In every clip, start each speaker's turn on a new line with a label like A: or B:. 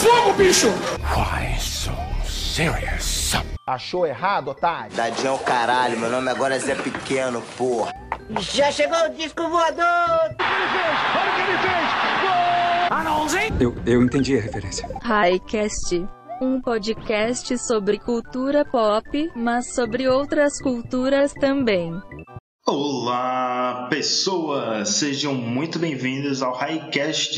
A: fogo, bicho!
B: Why so serious?
C: Achou errado, otário?
D: Tadinho é o caralho, meu nome agora é Zé Pequeno, porra.
E: Já chegou o disco voador!
A: Olha o que ele fez! Olha
B: Eu, eu entendi a referência.
F: Highcast. Um podcast sobre cultura pop, mas sobre outras culturas também.
G: Olá, pessoas! Sejam muito bem-vindos ao Highcast.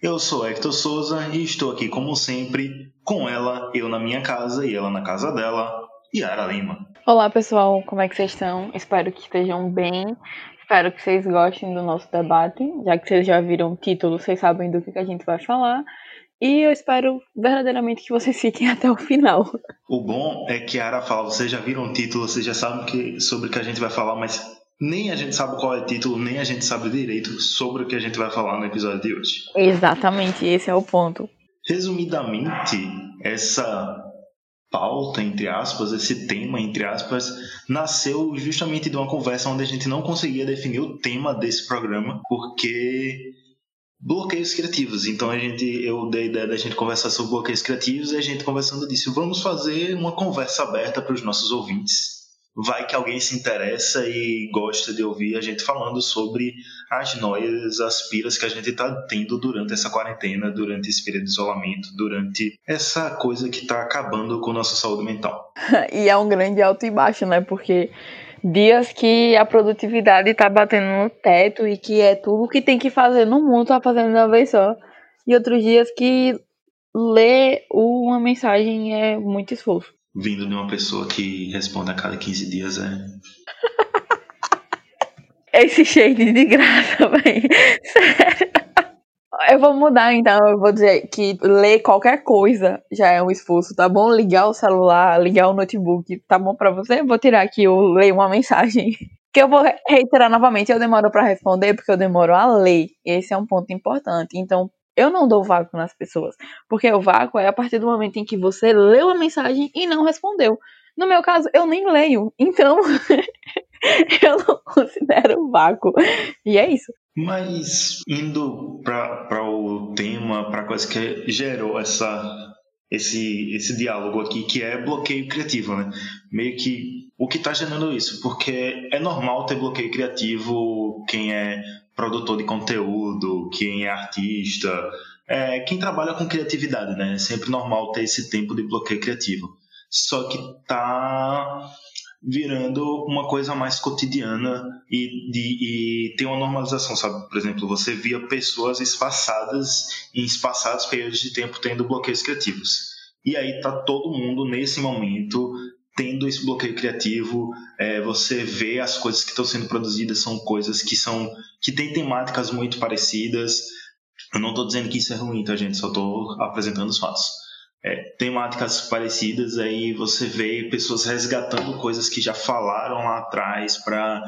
G: Eu sou Hector Souza e estou aqui, como sempre, com ela, eu na minha casa e ela na casa dela, Yara Lima.
H: Olá pessoal, como é que vocês estão? Espero que estejam bem. Espero que vocês gostem do nosso debate. Já que vocês já viram o título, vocês sabem do que, a gente vai falar. E eu espero verdadeiramente que vocês fiquem até o final.
G: O bom é que a Yara fala, vocês já viram o título, vocês já sabem que, sobre o que a gente vai falar, mas nem a gente sabe qual é o título, nem a gente sabe direito sobre o que a gente vai falar no episódio de hoje.
H: Exatamente, esse é o ponto.
G: Resumidamente, essa pauta, entre aspas, esse tema, entre aspas, nasceu justamente de uma conversa onde a gente não conseguia definir o tema desse programa, porque bloqueios criativos. Então a gente, eu dei a ideia da gente conversar sobre bloqueios criativos e a gente conversando disse, vamos fazer uma conversa aberta para os nossos ouvintes vai que alguém se interessa e gosta de ouvir a gente falando sobre as noias, as piras que a gente está tendo durante essa quarentena, durante esse período de isolamento, durante essa coisa que está acabando com nossa saúde mental.
H: e é um grande alto e baixo, né? Porque dias que a produtividade está batendo no teto e que é tudo que tem que fazer no mundo tá fazendo de uma vez só. E outros dias que ler uma mensagem é muito esforço
G: vindo de uma pessoa que responde a cada 15 dias é.
H: Esse shade de graça, velho. Sério. Eu vou mudar então, eu vou dizer que ler qualquer coisa já é um esforço, tá bom? Ligar o celular, ligar o notebook, tá bom pra você? Eu vou tirar aqui o ler uma mensagem. Que eu vou reiterar novamente, eu demoro para responder porque eu demoro a ler. Esse é um ponto importante. Então, eu não dou vácuo nas pessoas, porque o vácuo é a partir do momento em que você leu a mensagem e não respondeu. No meu caso, eu nem leio, então eu não considero vácuo. E é isso.
G: Mas indo para o tema, para a coisa que gerou essa, esse, esse diálogo aqui, que é bloqueio criativo, né? Meio que o que está gerando isso, porque é normal ter bloqueio criativo quem é produtor de conteúdo, quem é artista, é, quem trabalha com criatividade, né? É sempre normal ter esse tempo de bloqueio criativo. Só que tá virando uma coisa mais cotidiana e, de, e tem uma normalização, sabe? Por exemplo, você via pessoas espaçadas em espaçados períodos de tempo tendo bloqueios criativos. E aí tá todo mundo nesse momento tendo esse bloqueio criativo, é, você vê as coisas que estão sendo produzidas são coisas que são que têm temáticas muito parecidas. Eu não estou dizendo que isso é ruim, tá, gente? Só estou apresentando os fatos. É, temáticas parecidas, aí você vê pessoas resgatando coisas que já falaram lá atrás para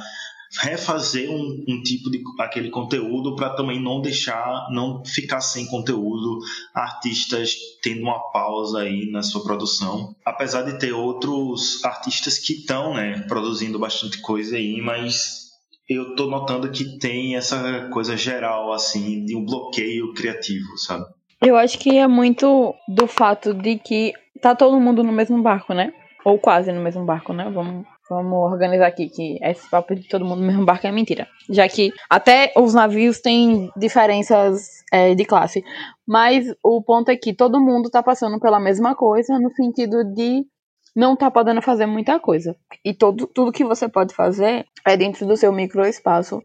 G: refazer um, um, tipo de aquele conteúdo para também não deixar, não ficar sem conteúdo, artistas tendo uma pausa aí na sua produção. Apesar de ter outros artistas que estão, né, produzindo bastante coisa aí, mas eu tô notando que tem essa coisa geral assim de um bloqueio criativo, sabe?
H: Eu acho que é muito do fato de que tá todo mundo no mesmo barco, né? Ou quase no mesmo barco, né? Vamos Vamos organizar aqui que esse papo de todo mundo no mesmo barco é mentira. Já que até os navios têm diferenças é, de classe. Mas o ponto é que todo mundo tá passando pela mesma coisa no sentido de não tá podendo fazer muita coisa. E todo, tudo que você pode fazer é dentro do seu microespaço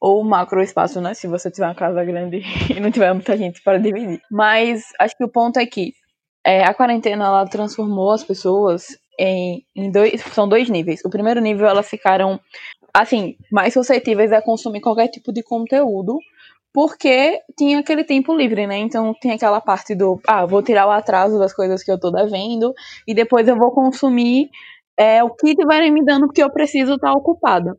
H: ou macro espaço, né? Se você tiver uma casa grande e não tiver muita gente para dividir. Mas acho que o ponto é que é, a quarentena ela transformou as pessoas em, em dois, são dois níveis. O primeiro nível, elas ficaram, assim, mais suscetíveis a consumir qualquer tipo de conteúdo, porque tinha aquele tempo livre, né? Então tem aquela parte do, ah, vou tirar o atraso das coisas que eu tô devendo, e depois eu vou consumir é, o que tiverem me dando, porque eu preciso estar ocupada.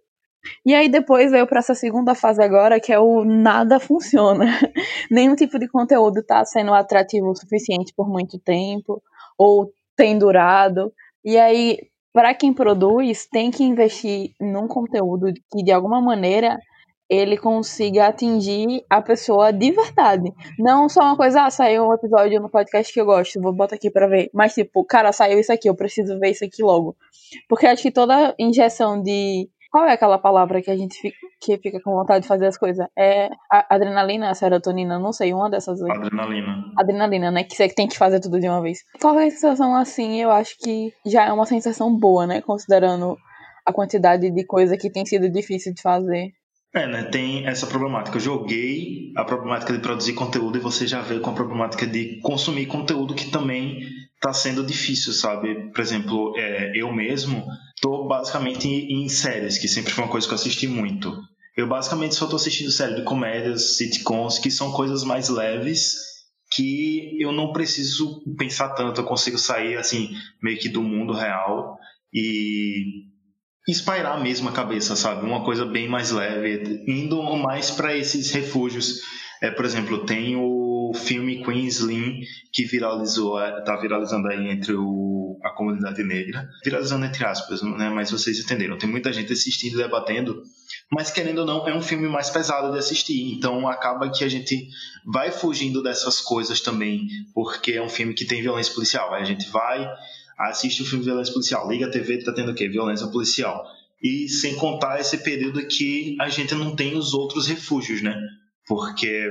H: E aí depois veio para essa segunda fase agora, que é o nada funciona. Nenhum tipo de conteúdo está sendo atrativo o suficiente por muito tempo, ou tem durado. E aí, para quem produz, tem que investir num conteúdo que de alguma maneira ele consiga atingir a pessoa de verdade. Não só uma coisa, ah, saiu um episódio no podcast que eu gosto, vou botar aqui pra ver. Mas, tipo, cara, saiu isso aqui, eu preciso ver isso aqui logo. Porque acho que toda injeção de. Qual é aquela palavra que a gente fica, que fica com vontade de fazer as coisas? É adrenalina, serotonina, não sei, uma dessas.
G: Adrenalina.
H: Adrenalina, né? Que você tem que fazer tudo de uma vez. Qualquer sensação assim, eu acho que já é uma sensação boa, né? Considerando a quantidade de coisa que tem sido difícil de fazer.
G: É, né? Tem essa problemática. Eu joguei a problemática de produzir conteúdo e você já veio com a problemática de consumir conteúdo que também está sendo difícil, sabe? Por exemplo, é, eu mesmo estou basicamente em, em, séries, que sempre foi uma coisa que eu assisti muito. Eu basicamente só estou assistindo séries de comédias, sitcoms, que são coisas mais leves que eu não preciso pensar tanto, eu consigo sair assim meio que do mundo real e espairar mesmo a cabeça, sabe? Uma coisa bem mais leve, indo mais para esses refúgios. É, por exemplo, tem o filme Queen's Lynn, que viralizou, é, tá viralizando aí entre o, a comunidade negra. Viralizando entre aspas, né? Mas vocês entenderam. Tem muita gente assistindo e debatendo. Mas, querendo ou não, é um filme mais pesado de assistir. Então, acaba que a gente vai fugindo dessas coisas também, porque é um filme que tem violência policial. Aí a gente vai assiste o filme de violência policial, liga a TV, tá tendo o quê? Violência policial. E sem contar esse período que a gente não tem os outros refúgios, né? Porque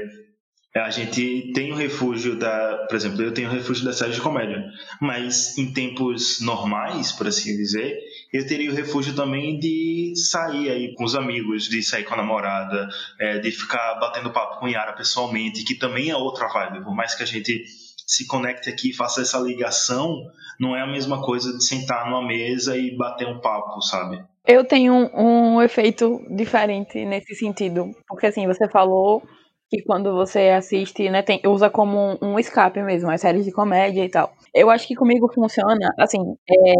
G: a gente tem o refúgio da, por exemplo, eu tenho o refúgio da série de comédia, mas em tempos normais, por assim dizer, eu teria o refúgio também de sair aí com os amigos, de sair com a namorada, é, de ficar batendo papo com Yara pessoalmente, que também é outra vibe, por mais que a gente se conecte aqui faça essa ligação, não é a mesma coisa de sentar numa mesa e bater um papo, sabe?
H: Eu tenho um, um efeito diferente nesse sentido, porque assim, você falou que quando você assiste, né, tem, usa como um, um escape mesmo, as séries de comédia e tal. Eu acho que comigo funciona, assim, é,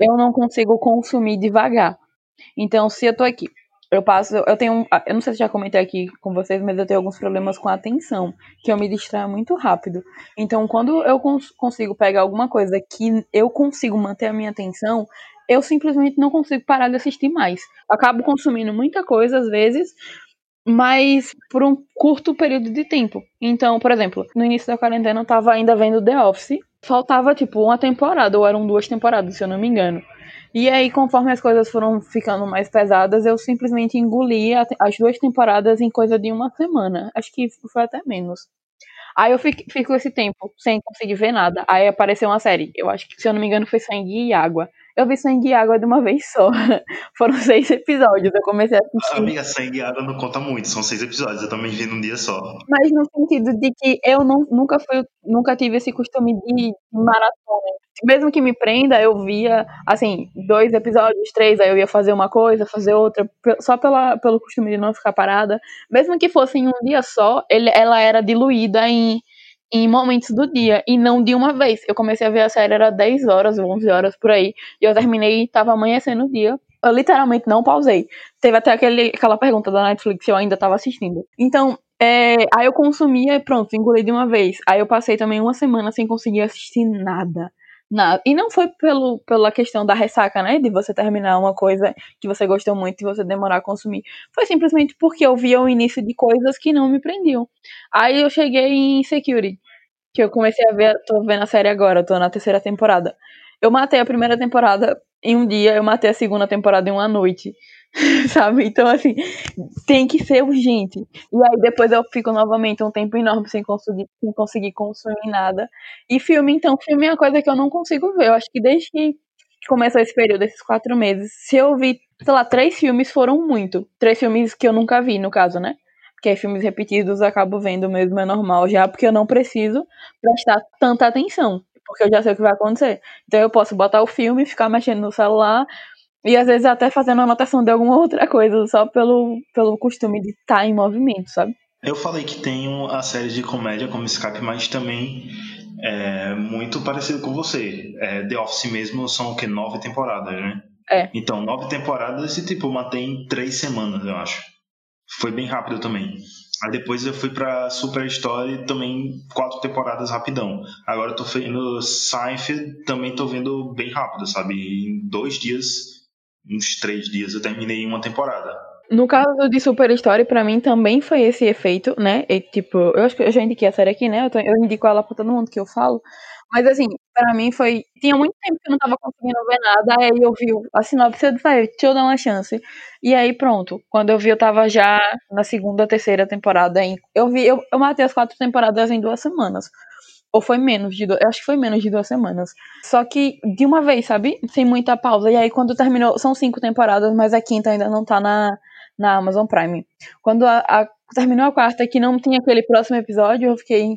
H: eu não consigo consumir devagar. Então, se eu tô aqui, eu passo, eu tenho, eu não sei se já comentei aqui com vocês, mas eu tenho alguns problemas com a atenção, que eu me distraio muito rápido. Então, quando eu cons consigo pegar alguma coisa que eu consigo manter a minha atenção, eu simplesmente não consigo parar de assistir mais. Acabo consumindo muita coisa às vezes, mas por um curto período de tempo. Então, por exemplo, no início da quarentena eu tava ainda vendo The Office, faltava tipo uma temporada, ou eram duas temporadas, se eu não me engano. E aí, conforme as coisas foram ficando mais pesadas, eu simplesmente engoli as duas temporadas em coisa de uma semana. Acho que foi até menos. Aí eu fico, fico esse tempo sem conseguir ver nada. Aí apareceu uma série. Eu acho que, se eu não me engano, foi Sangue e Água. Eu vi Sangue e Água de uma vez só. Foram seis episódios. Eu comecei a assistir.
G: Amiga, Sangue e Água não conta muito. São seis episódios. Eu também vi num dia só.
H: Mas no sentido de que eu não, nunca fui, nunca tive esse costume de maratona mesmo que me prenda, eu via, assim, dois episódios, três, aí eu ia fazer uma coisa, fazer outra, só pela, pelo costume de não ficar parada. Mesmo que fosse em um dia só, ele, ela era diluída em, em momentos do dia, e não de uma vez. Eu comecei a ver a série, era 10 horas, 11 horas, por aí, e eu terminei, tava amanhecendo o dia. Eu literalmente não pausei. Teve até aquele, aquela pergunta da Netflix se eu ainda tava assistindo. Então, é, aí eu consumia e pronto, engoli de uma vez. Aí eu passei também uma semana sem conseguir assistir nada. Nada. E não foi pelo, pela questão da ressaca, né? De você terminar uma coisa que você gostou muito e você demorar a consumir. Foi simplesmente porque eu via o início de coisas que não me prendiam. Aí eu cheguei em Security, que eu comecei a ver, tô vendo a série agora, tô na terceira temporada. Eu matei a primeira temporada em um dia, eu matei a segunda temporada em uma noite. sabe? Então, assim, tem que ser urgente. E aí depois eu fico novamente um tempo enorme sem conseguir, sem conseguir consumir nada. E filme, então, filme é uma coisa que eu não consigo ver. Eu acho que desde que começou esse período, esses quatro meses, se eu vi, sei lá, três filmes foram muito. Três filmes que eu nunca vi, no caso, né? Porque filmes repetidos eu acabo vendo mesmo, é normal já, porque eu não preciso prestar tanta atenção. Porque eu já sei o que vai acontecer. Então eu posso botar o filme, ficar mexendo no celular, e às vezes até fazendo anotação de alguma outra coisa, só pelo, pelo costume de estar tá em movimento, sabe?
G: Eu falei que tenho a série de comédia como escape, mas também é muito parecido com você. É, The Office mesmo são o que? Nove temporadas, né?
H: É.
G: Então, nove temporadas e tipo, mantém três semanas, eu acho. Foi bem rápido também. Aí depois eu fui pra Super Story, também quatro temporadas rapidão. Agora eu tô vendo Seinfeld, também tô vendo bem rápido, sabe? Em dois dias uns três dias eu terminei uma temporada.
H: No caso de Super Story, pra mim também foi esse efeito, né? E, tipo, eu acho que eu já indiquei a série aqui, né? Eu, tô, eu indico ela pra todo mundo que eu falo. Mas assim, pra mim foi. Tinha muito tempo que eu não tava conseguindo ver nada. Aí eu vi a sinopse eu disse, "Vai, deixa eu dar uma chance. E aí pronto. Quando eu vi, eu tava já na segunda, terceira temporada. Em, eu vi, eu, eu matei as quatro temporadas em duas semanas. Ou foi menos de duas, eu acho que foi menos de duas semanas. Só que de uma vez, sabe? Sem muita pausa. E aí quando terminou, são cinco temporadas, mas a quinta ainda não tá na, na Amazon Prime. Quando a, a- terminou a quarta que não tinha aquele próximo episódio, eu fiquei.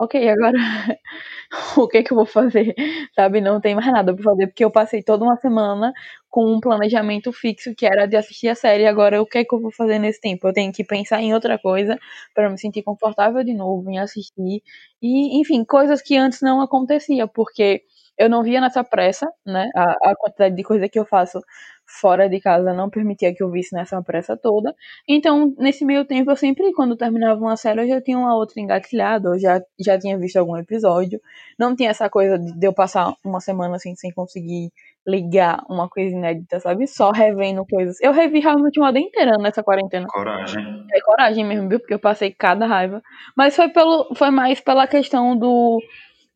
H: Ok, agora o que que eu vou fazer? Sabe? Não tem mais nada pra fazer, porque eu passei toda uma semana com um planejamento fixo que era de assistir a série. Agora, o que é que eu vou fazer nesse tempo? Eu tenho que pensar em outra coisa para me sentir confortável de novo em assistir. E, enfim, coisas que antes não acontecia, porque eu não via nessa pressa, né? A, a quantidade de coisa que eu faço fora de casa não permitia que eu visse nessa pressa toda. Então, nesse meio tempo, eu sempre, quando terminava uma série, eu já tinha uma outra engatilhada, eu já, já tinha visto algum episódio. Não tinha essa coisa de eu passar uma semana assim sem conseguir ligar uma coisa inédita, sabe? Só revendo coisas. Eu revi realmente uma inteira nessa quarentena.
G: Coragem.
H: É coragem mesmo, viu? Porque eu passei cada raiva. Mas foi, pelo, foi mais pela questão do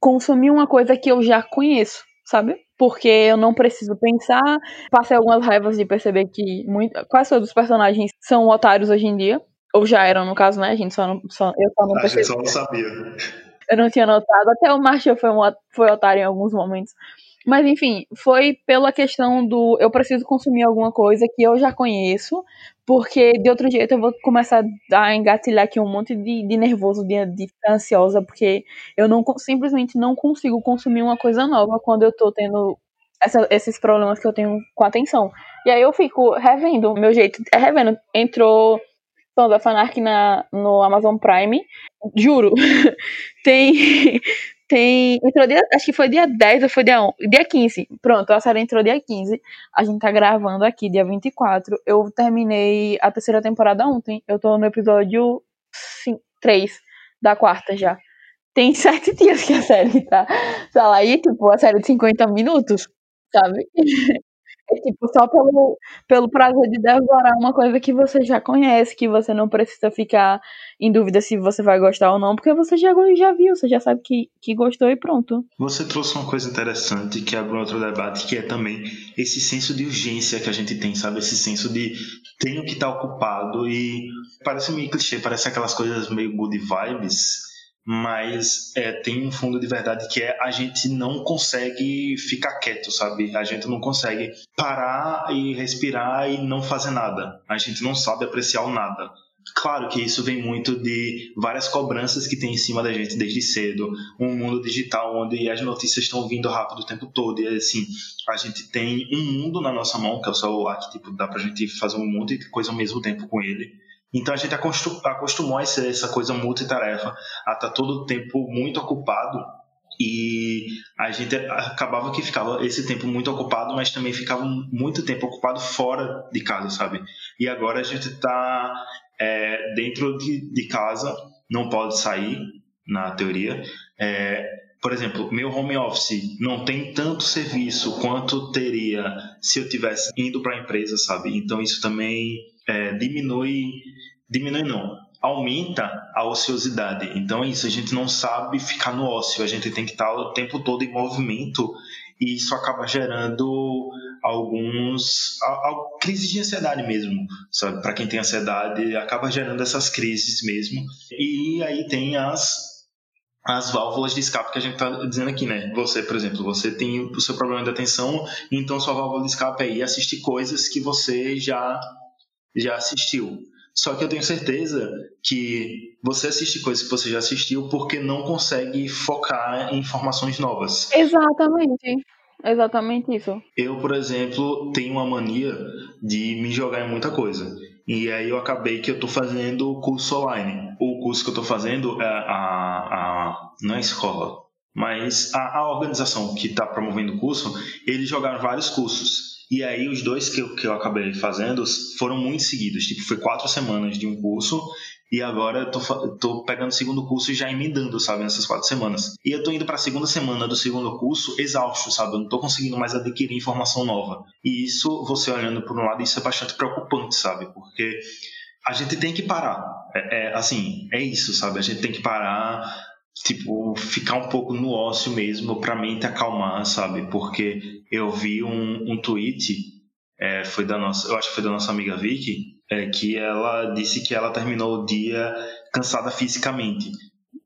H: consumir uma coisa que eu já conheço, sabe? Porque eu não preciso pensar. Passei algumas raivas de perceber que muito, quase todos os personagens são otários hoje em dia. Ou já eram, no caso, né? A gente só não. Só, eu só não
G: A gente
H: percebi.
G: só não sabia.
H: Eu não tinha notado. Até o Marshall foi, um, foi otário em alguns momentos. Mas enfim, foi pela questão do eu preciso consumir alguma coisa que eu já conheço, porque de outro jeito eu vou começar a engatilhar aqui um monte de, de nervoso, de, de ansiosa, porque eu não simplesmente não consigo consumir uma coisa nova quando eu tô tendo essa- esses problemas que eu tenho com a atenção. E aí eu fico revendo, meu jeito é revendo. Entrou Sons of Anarchy na, no Amazon Prime, juro, tem tem. Entrou dia. Acho que foi dia 10 ou foi dia 11, dia 15. Pronto, a série entrou dia 15. A gente tá gravando aqui, dia 24. Eu terminei a terceira temporada ontem. Eu tô no episódio 3 da quarta já. Tem sete dias que a série tá, tá lá. E, tipo, a série de 50 minutos, sabe? Tipo, só pelo, pelo prazer de devorar uma coisa que você já conhece, que você não precisa ficar em dúvida se você vai gostar ou não, porque você já, já viu, você já sabe que, que gostou e pronto.
G: Você trouxe uma coisa interessante que abre outro debate, que é também esse senso de urgência que a gente tem, sabe? Esse senso de tenho que estar ocupado e parece meio clichê, parece aquelas coisas meio good vibes, mas é, tem um fundo de verdade que é a gente não consegue ficar quieto, sabe? A gente não consegue parar e respirar e não fazer nada. A gente não sabe apreciar o nada. Claro que isso vem muito de várias cobranças que tem em cima da gente desde cedo, um mundo digital onde as notícias estão vindo rápido o tempo todo e assim, a gente tem um mundo na nossa mão, que é o celular, que tipo, dá pra gente fazer um monte de coisa ao mesmo tempo com ele. Então a gente acostu- acostumou a ser essa coisa multitarefa, a estar todo o tempo muito ocupado e a gente acabava que ficava esse tempo muito ocupado, mas também ficava muito tempo ocupado fora de casa, sabe? E agora a gente está é, dentro de, de casa, não pode sair, na teoria. É, por exemplo, meu home office não tem tanto serviço quanto teria se eu tivesse indo para a empresa, sabe? Então isso também é, diminui, diminui não, aumenta a ociosidade. Então é isso, a gente não sabe ficar no ócio, a gente tem que estar o tempo todo em movimento e isso acaba gerando alguns a, a, crises de ansiedade mesmo, sabe? Para quem tem ansiedade, acaba gerando essas crises mesmo. E aí tem as as válvulas de escape que a gente está dizendo aqui, né? Você, por exemplo, você tem o seu problema de atenção, então sua válvula de escape é ir assistir coisas que você já já assistiu. Só que eu tenho certeza que você assiste coisas que você já assistiu porque não consegue focar em informações novas.
H: Exatamente. Exatamente isso.
G: Eu, por exemplo, tenho uma mania de me jogar em muita coisa. E aí eu acabei que eu tô fazendo curso online. O curso que eu tô fazendo é a, a não é a escola, mas a, a organização que está promovendo o curso, eles jogaram vários cursos. E aí os dois que eu, que eu acabei fazendo foram muito seguidos. Tipo, foi quatro semanas de um curso E agora eu tô, tô pegando o segundo curso e já emendando, sabe, nessas quatro semanas. E eu tô indo para a segunda semana do segundo curso exausto, sabe? Eu não tô conseguindo mais adquirir informação nova. E isso, você olhando por um lado, isso é bastante preocupante, sabe? Porque a gente tem que parar. É, é, assim, é isso, sabe? A gente tem que parar, tipo, ficar um pouco no ócio mesmo pra mente acalmar, sabe? Porque eu vi um, um tweet, é, foi da nossa, eu acho que foi da nossa amiga Vicky, é, que ela disse que ela terminou o dia cansada fisicamente.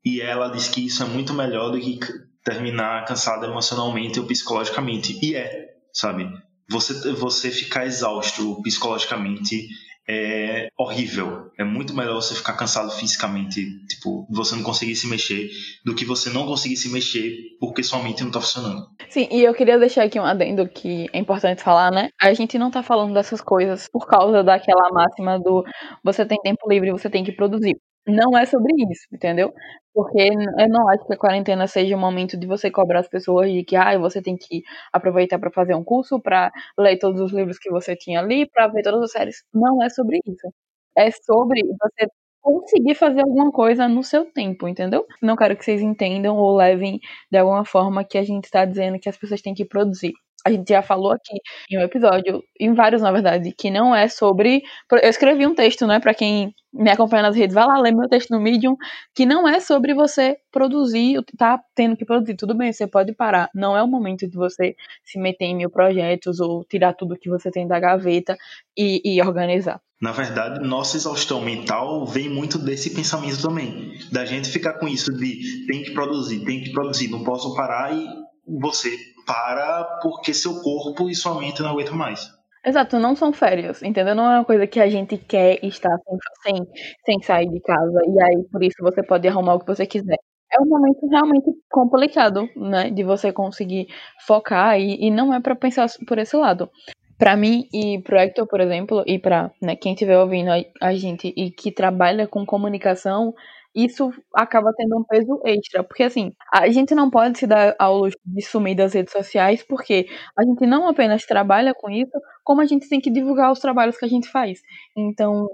G: E ela disse que isso é muito melhor do que terminar cansada emocionalmente ou psicologicamente. E é, sabe? Você, você ficar exausto psicologicamente é horrível. É muito melhor você ficar cansado fisicamente, tipo, você não conseguir se mexer, do que você não conseguir se mexer porque sua mente não tá funcionando.
H: Sim, e eu queria deixar aqui um adendo que é importante falar, né? A gente não tá falando dessas coisas por causa daquela máxima do você tem tempo livre, você tem que produzir não é sobre isso, entendeu? Porque eu não acho que a quarentena seja o momento de você cobrar as pessoas de que ah, você tem que aproveitar para fazer um curso, para ler todos os livros que você tinha ali, para ver todas as séries. Não é sobre isso. É sobre você conseguir fazer alguma coisa no seu tempo, entendeu? Não quero que vocês entendam ou levem de alguma forma que a gente está dizendo que as pessoas têm que produzir. A gente já falou aqui em um episódio, em vários na verdade, que não é sobre. Eu escrevi um texto, né, para quem me acompanha nas redes, vai lá ler meu texto no Medium, que não é sobre você produzir, tá tendo que produzir. Tudo bem, você pode parar. Não é o momento de você se meter em mil projetos ou tirar tudo que você tem da gaveta e, e organizar.
G: Na verdade, nossa exaustão mental vem muito desse pensamento também. Da gente ficar com isso de tem que produzir, tem que produzir, não posso parar e você para porque seu corpo e sua mente não aguentam mais.
H: Exato, não são férias, entendeu? Não é uma coisa que a gente quer estar sem, sem, sem sair de casa e aí por isso você pode arrumar o que você quiser. É um momento realmente complicado, né? De você conseguir focar e, e não é para pensar por esse lado. Para mim e pro Hector, por exemplo, e para né, quem estiver ouvindo a, a gente e que trabalha com comunicação, isso acaba tendo um peso extra. Porque, assim, a gente não pode se dar ao luxo de sumir das redes sociais, porque a gente não apenas trabalha com isso, como a gente tem que divulgar os trabalhos que a gente faz. Então,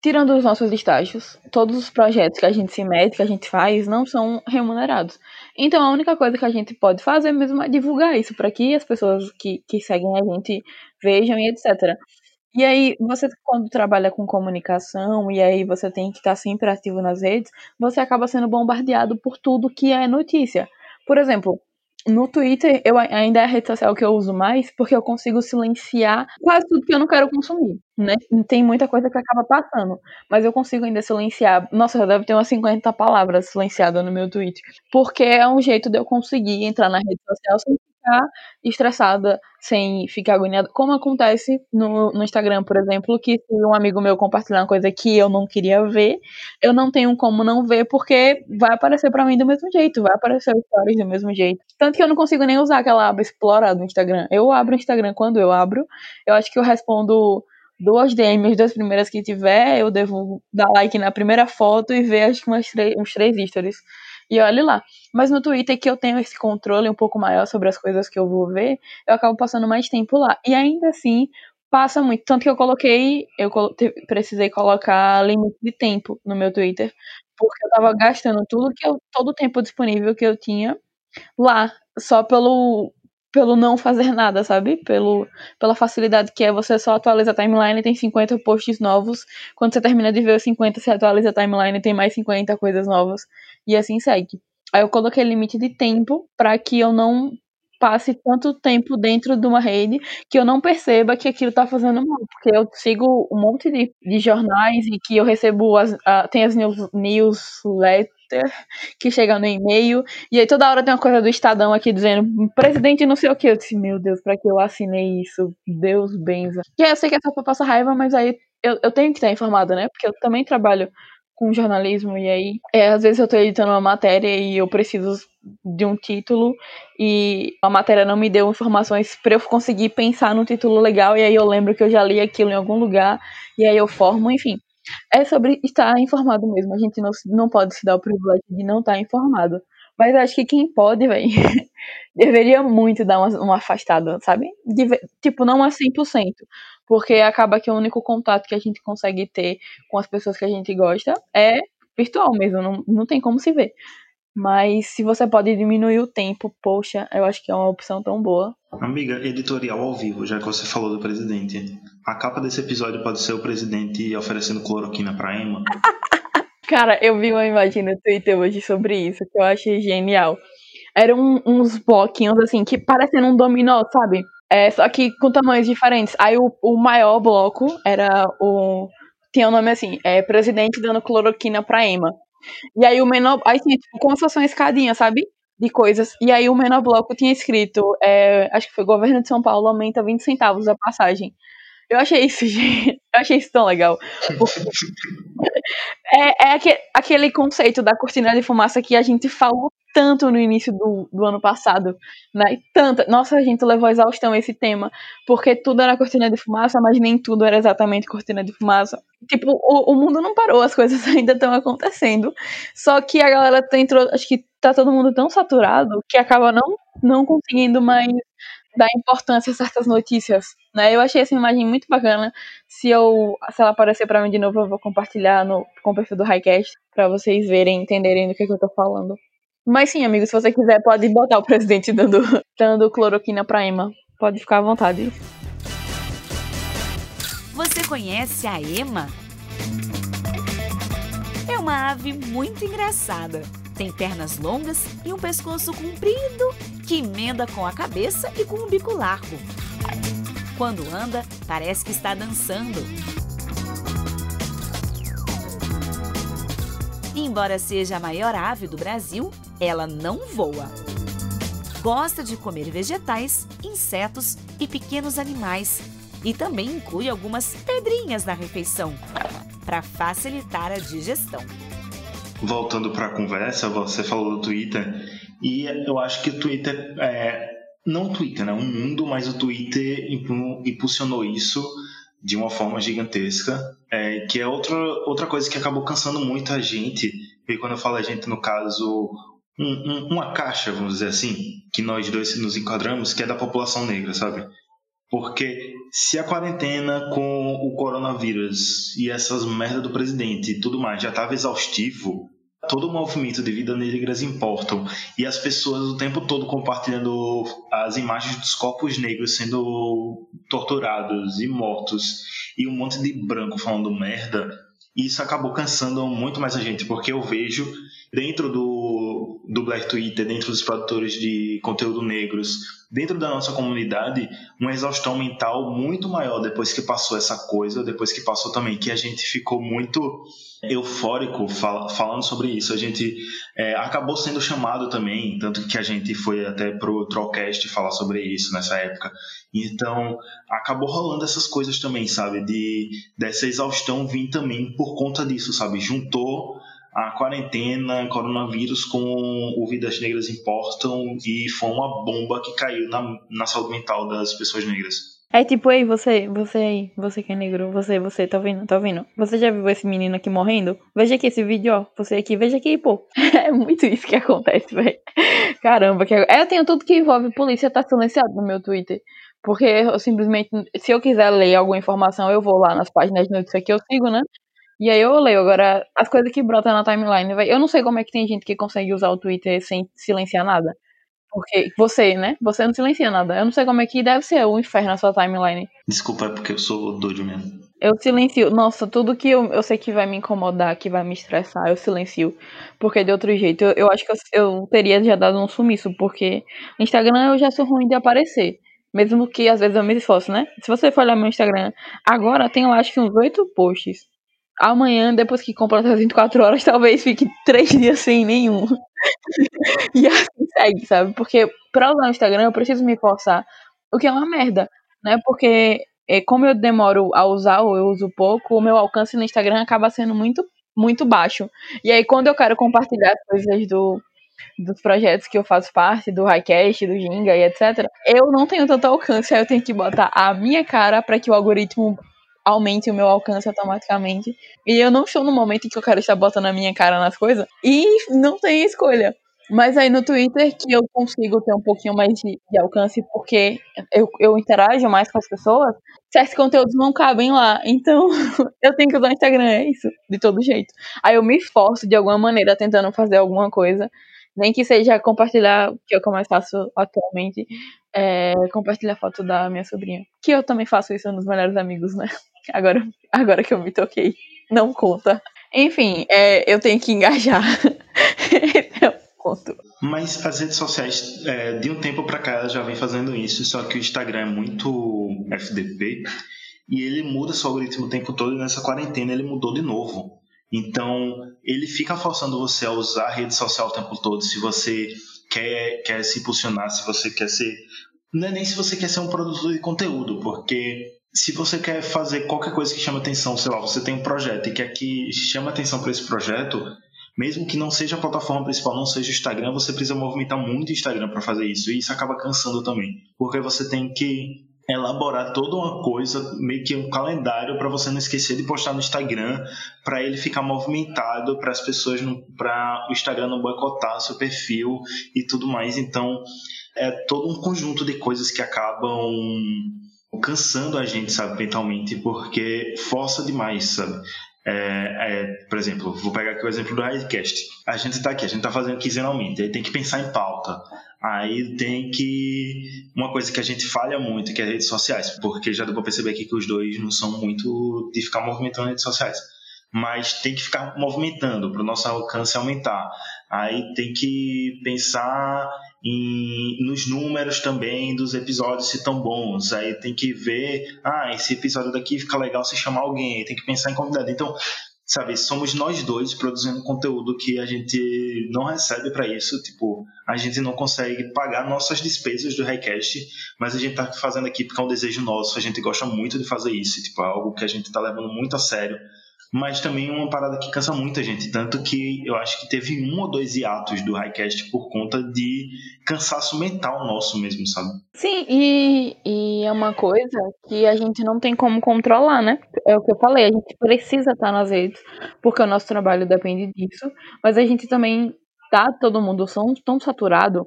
H: tirando os nossos estágios, todos os projetos que a gente se mete, que a gente faz, não são remunerados. Então, a única coisa que a gente pode fazer mesmo é divulgar isso, para que as pessoas que, que seguem a gente vejam e etc. E aí, você quando trabalha com comunicação e aí você tem que estar sempre ativo nas redes, você acaba sendo bombardeado por tudo que é notícia. Por exemplo, no Twitter, eu ainda é a rede social que eu uso mais, porque eu consigo silenciar quase tudo que eu não quero consumir, né? Tem muita coisa que acaba passando, mas eu consigo ainda silenciar. Nossa, eu deve ter umas 50 palavras silenciadas no meu Twitter, porque é um jeito de eu conseguir entrar na rede social sem ficar estressada, sem ficar agoniada, como acontece no, no Instagram, por exemplo, que se um amigo meu compartilhar uma coisa que eu não queria ver, eu não tenho como não ver, porque vai aparecer para mim do mesmo jeito, vai aparecer os stories do mesmo jeito. Tanto que eu não consigo nem usar aquela aba explorar do Instagram. Eu abro o Instagram quando eu abro, eu acho que eu respondo duas DMs, as duas primeiras que tiver, eu devo dar like na primeira foto e ver acho que três, uns três stories e olhe lá. Mas no Twitter, que eu tenho esse controle um pouco maior sobre as coisas que eu vou ver, eu acabo passando mais tempo lá. E ainda assim, passa muito. Tanto que eu coloquei, eu precisei colocar limite de tempo no meu Twitter, porque eu tava gastando tudo que eu, todo o tempo disponível que eu tinha lá, só pelo pelo não fazer nada, sabe? Pelo, pela facilidade que é você só atualiza a timeline e tem 50 posts novos. Quando você termina de ver os 50, você atualiza a timeline e tem mais 50 coisas novas. E assim segue. Aí eu coloquei limite de tempo para que eu não passe tanto tempo dentro de uma rede que eu não perceba que aquilo tá fazendo mal. Porque eu sigo um monte de, de jornais e que eu recebo as, a, tem as news, newsletters que chega no e-mail, e aí toda hora tem uma coisa do Estadão aqui dizendo, presidente não sei o que, eu disse, meu Deus, pra que eu assinei isso? Deus benza. E aí eu sei que é só pra passar raiva, mas aí eu, eu tenho que estar informada, né? Porque eu também trabalho com jornalismo e aí é, às vezes eu tô editando uma matéria e eu preciso de um título e a matéria não me deu informações para eu conseguir pensar no título legal e aí eu lembro que eu já li aquilo em algum lugar e aí eu formo, enfim. É sobre estar informado mesmo. A gente não, não pode se dar o privilégio de não estar informado. Mas acho que quem pode, velho, deveria muito dar uma, uma afastada, sabe? De, tipo, não a 100%, porque acaba que o único contato que a gente consegue ter com as pessoas que a gente gosta é virtual mesmo, não, não tem como se ver. Mas se você pode diminuir o tempo, poxa, eu acho que é uma opção tão boa.
G: Amiga, editorial ao vivo, já que você falou do presidente. A capa desse episódio pode ser o presidente oferecendo cloroquina pra Emma.
H: Cara, eu vi uma imagem no Twitter hoje sobre isso, que eu achei genial. Eram uns bloquinhos assim, que parecendo um dominó, sabe? É, só que com tamanhos diferentes. Aí o, o maior bloco era o. Tinha o um nome assim, é presidente dando cloroquina pra Emma. E aí o menor. Aí tinha, tipo, como se fosse uma escadinha, sabe? De coisas. E aí o menor bloco tinha escrito, é, acho que foi governo de São Paulo aumenta 20 centavos a passagem. Eu achei isso, gente. Eu achei isso tão legal. é, é aquele, aquele conceito da cortina de fumaça que a gente falou tanto no início do, do ano passado, né? Tanta. Nossa, a gente levou exaustão esse tema, porque tudo era cortina de fumaça, mas nem tudo era exatamente cortina de fumaça. Tipo, o, o mundo não parou, as coisas ainda estão acontecendo. Só que a galera entrou, acho que tá todo mundo tão saturado que acaba não, não conseguindo mais dar importância a certas notícias, né? Eu achei essa imagem muito bacana. Se eu, se ela aparecer para mim de novo, eu vou compartilhar no com o perfil do Highcast para vocês verem, entenderem do que, que eu tô falando. Mas sim, amigo, se você quiser, pode botar o presidente dando, dando cloroquina pra Emma. Pode ficar à vontade.
I: Você conhece a Emma? É uma ave muito engraçada. Tem pernas longas e um pescoço comprido que emenda com a cabeça e com o bico largo. Quando anda, parece que está dançando. Embora seja a maior ave do Brasil, ela não voa. Gosta de comer vegetais, insetos e pequenos animais e também inclui algumas pedrinhas na refeição para facilitar a digestão.
G: Voltando para a conversa, você falou do Twitter e eu acho que o Twitter é não o Twitter, né? Um mundo, mas o Twitter impulsionou isso de uma forma gigantesca, é, que é outra, outra coisa que acabou cansando muita gente. E quando eu falo a gente, no caso, um, um, uma caixa, vamos dizer assim, que nós dois nos enquadramos, que é da população negra, sabe? Porque se a quarentena com o coronavírus e essas merda do presidente e tudo mais já estava exaustivo, todo o movimento de vida negras importam. E as pessoas o tempo todo compartilhando as imagens dos corpos negros sendo torturados e mortos. E um monte de branco falando merda, isso acabou cansando muito mais a gente, porque eu vejo dentro do, do Black Twitter, dentro dos produtores de conteúdo negros, dentro da nossa comunidade, uma exaustão mental muito maior depois que passou essa coisa, depois que passou também que a gente ficou muito eufórico fal falando sobre isso. A gente é, acabou sendo chamado também, tanto que a gente foi até pro Trollcast falar sobre isso nessa época. Então, acabou rolando essas coisas também, sabe? De dessa exaustão vir também por conta disso, sabe? Juntou a quarentena, coronavírus com o Vidas Negras Importam e foi uma bomba que caiu na, na saúde mental das pessoas negras.
H: É tipo, ei, você, você aí, você que é negro, você, você, tá vendo, tá vendo? Você já viu esse menino aqui morrendo? Veja aqui esse vídeo, ó, você aqui, veja aqui, pô. É muito isso que acontece, velho. Caramba, que... eu tenho tudo que envolve polícia tá silenciado no meu Twitter. Porque eu simplesmente, se eu quiser ler alguma informação, eu vou lá nas páginas de notícia que eu sigo, né? E aí eu leio. Agora, as coisas que brotam na timeline, véio, eu não sei como é que tem gente que consegue usar o Twitter sem silenciar nada. Porque você, né? Você não silencia nada. Eu não sei como é que deve ser o inferno na sua timeline.
G: Desculpa, é porque eu sou doido mesmo.
H: Eu silencio. Nossa, tudo que eu, eu sei que vai me incomodar, que vai me estressar, eu silencio. Porque de outro jeito, eu, eu acho que eu, eu teria já dado um sumiço. Porque no Instagram eu já sou ruim de aparecer. Mesmo que às vezes eu me esforço, né? Se você for olhar meu Instagram, agora tem lá acho que uns oito posts amanhã, depois que completa as 24 horas, talvez fique três dias sem nenhum. e assim segue, sabe? Porque pra usar o Instagram eu preciso me forçar, o que é uma merda, né? Porque é, como eu demoro a usar ou eu uso pouco, o meu alcance no Instagram acaba sendo muito, muito baixo. E aí quando eu quero compartilhar as coisas do, dos projetos que eu faço parte, do Highcast, do Ginga e etc., eu não tenho tanto alcance, aí eu tenho que botar a minha cara para que o algoritmo aumente o meu alcance automaticamente. E eu não estou no momento em que eu quero estar botando a minha cara nas coisas. E não tem escolha. Mas aí no Twitter que eu consigo ter um pouquinho mais de, de alcance, porque eu, eu interajo mais com as pessoas, certos conteúdos não cabem lá. Então eu tenho que usar o Instagram, é isso, de todo jeito. Aí eu me esforço de alguma maneira tentando fazer alguma coisa. Nem que seja compartilhar, o que eu mais faço atualmente, é compartilhar foto da minha sobrinha. Que eu também faço isso nos melhores amigos, né? Agora, agora que eu me toquei. Não conta. Enfim, é, eu tenho que engajar. Esse é o ponto.
G: Mas as redes sociais, é, de um tempo para cá, já vem fazendo isso, só que o Instagram é muito FDP e ele muda seu algoritmo o tempo todo e nessa quarentena ele mudou de novo. Então, ele fica forçando você a usar a rede social o tempo todo. Se você quer, quer se impulsionar, se você quer ser. Não é nem se você quer ser um produtor de conteúdo, porque se você quer fazer qualquer coisa que chame atenção, sei lá, você tem um projeto e quer que chame atenção para esse projeto, mesmo que não seja a plataforma principal, não seja o Instagram, você precisa movimentar muito o Instagram para fazer isso. E isso acaba cansando também, porque você tem que elaborar toda uma coisa, meio que um calendário para você não esquecer de postar no Instagram, para ele ficar movimentado, para as pessoas, para o Instagram não boicotar seu perfil e tudo mais. Então, é todo um conjunto de coisas que acabam cansando a gente, sabe, mentalmente, porque força demais, sabe? É, é, por exemplo, vou pegar aqui o exemplo do Highcast. A gente está aqui, a gente está fazendo quinzenalmente, aí tem que pensar em pauta. Aí tem que. Uma coisa que a gente falha muito, que é redes sociais, porque já deu pra perceber aqui que os dois não são muito de ficar movimentando redes sociais. Mas tem que ficar movimentando para o nosso alcance aumentar. Aí tem que pensar em, nos números também dos episódios se estão bons. Aí tem que ver, ah, esse episódio daqui fica legal se chamar alguém. Tem que pensar em convidado. Então, sabe, somos nós dois produzindo conteúdo que a gente não recebe para isso, tipo, a gente não consegue pagar nossas despesas do Highcast, mas a gente tá fazendo aqui porque é um desejo nosso, a gente gosta muito de fazer isso, tipo, é algo que a gente tá levando muito a sério mas também uma parada que cansa muita gente. Tanto que eu acho que teve um ou dois hiatos do Highcast por conta de cansaço mental nosso mesmo, sabe?
H: Sim, e, e é uma coisa que a gente não tem como controlar, né? É o que eu falei, a gente precisa estar nas redes, porque o nosso trabalho depende disso, mas a gente também tá todo mundo tão, tão saturado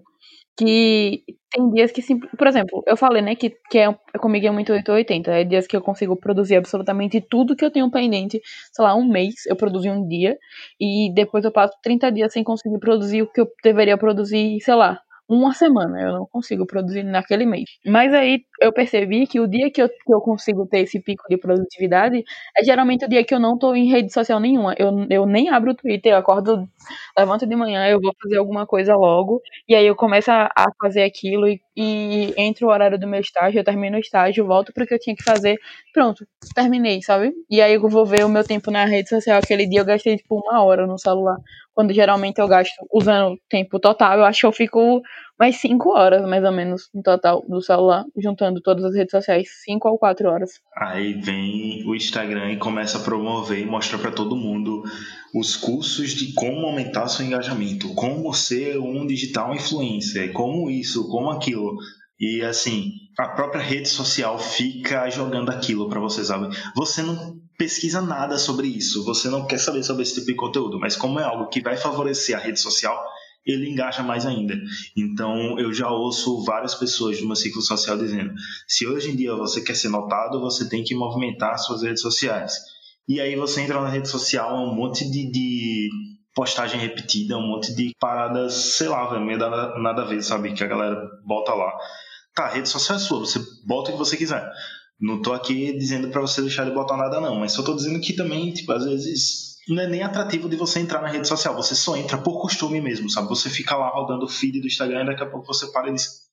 H: que tem dias que, por exemplo, eu falei, né, que, que é, comigo é muito 880, é dias que eu consigo produzir absolutamente tudo que eu tenho pendente, sei lá, um mês eu produzi um dia, e depois eu passo 30 dias sem conseguir produzir o que eu deveria produzir, sei lá, uma semana, eu não consigo produzir naquele mês. Mas aí eu percebi que o dia que eu, que eu consigo ter esse pico de produtividade é geralmente o dia que eu não tô em rede social nenhuma. Eu, eu nem abro o Twitter, eu acordo, levanto de manhã, eu vou fazer alguma coisa logo, e aí eu começo a, a fazer aquilo, e, e entre o horário do meu estágio, eu termino o estágio, volto pro que eu tinha que fazer, pronto, terminei, sabe? E aí eu vou ver o meu tempo na rede social. Aquele dia eu gastei tipo uma hora no celular quando geralmente eu gasto usando o tempo total, eu acho que eu fico mais 5 horas, mais ou menos, no total do celular, juntando todas as redes sociais, 5 ou 4 horas.
G: Aí vem o Instagram e começa a promover e mostra para todo mundo os cursos de como aumentar seu engajamento, como ser um digital influencer, como isso, como aquilo. E assim, a própria rede social fica jogando aquilo para você, sabe? Você não pesquisa nada sobre isso, você não quer saber sobre esse tipo de conteúdo, mas como é algo que vai favorecer a rede social, ele engaja mais ainda. Então, eu já ouço várias pessoas do meu ciclo social dizendo: se hoje em dia você quer ser notado, você tem que movimentar suas redes sociais. E aí você entra na rede social, é um monte de, de postagem repetida, um monte de paradas, sei lá, meio nada, nada a ver, sabe? Que a galera bota lá. Tá, rede social é sua, você bota o que você quiser. Não tô aqui dizendo para você deixar de botar nada, não, mas só tô dizendo que também, tipo, às vezes não é nem atrativo de você entrar na rede social, você só entra por costume mesmo, sabe? Você fica lá rodando o feed do Instagram e daqui a pouco você para e diz: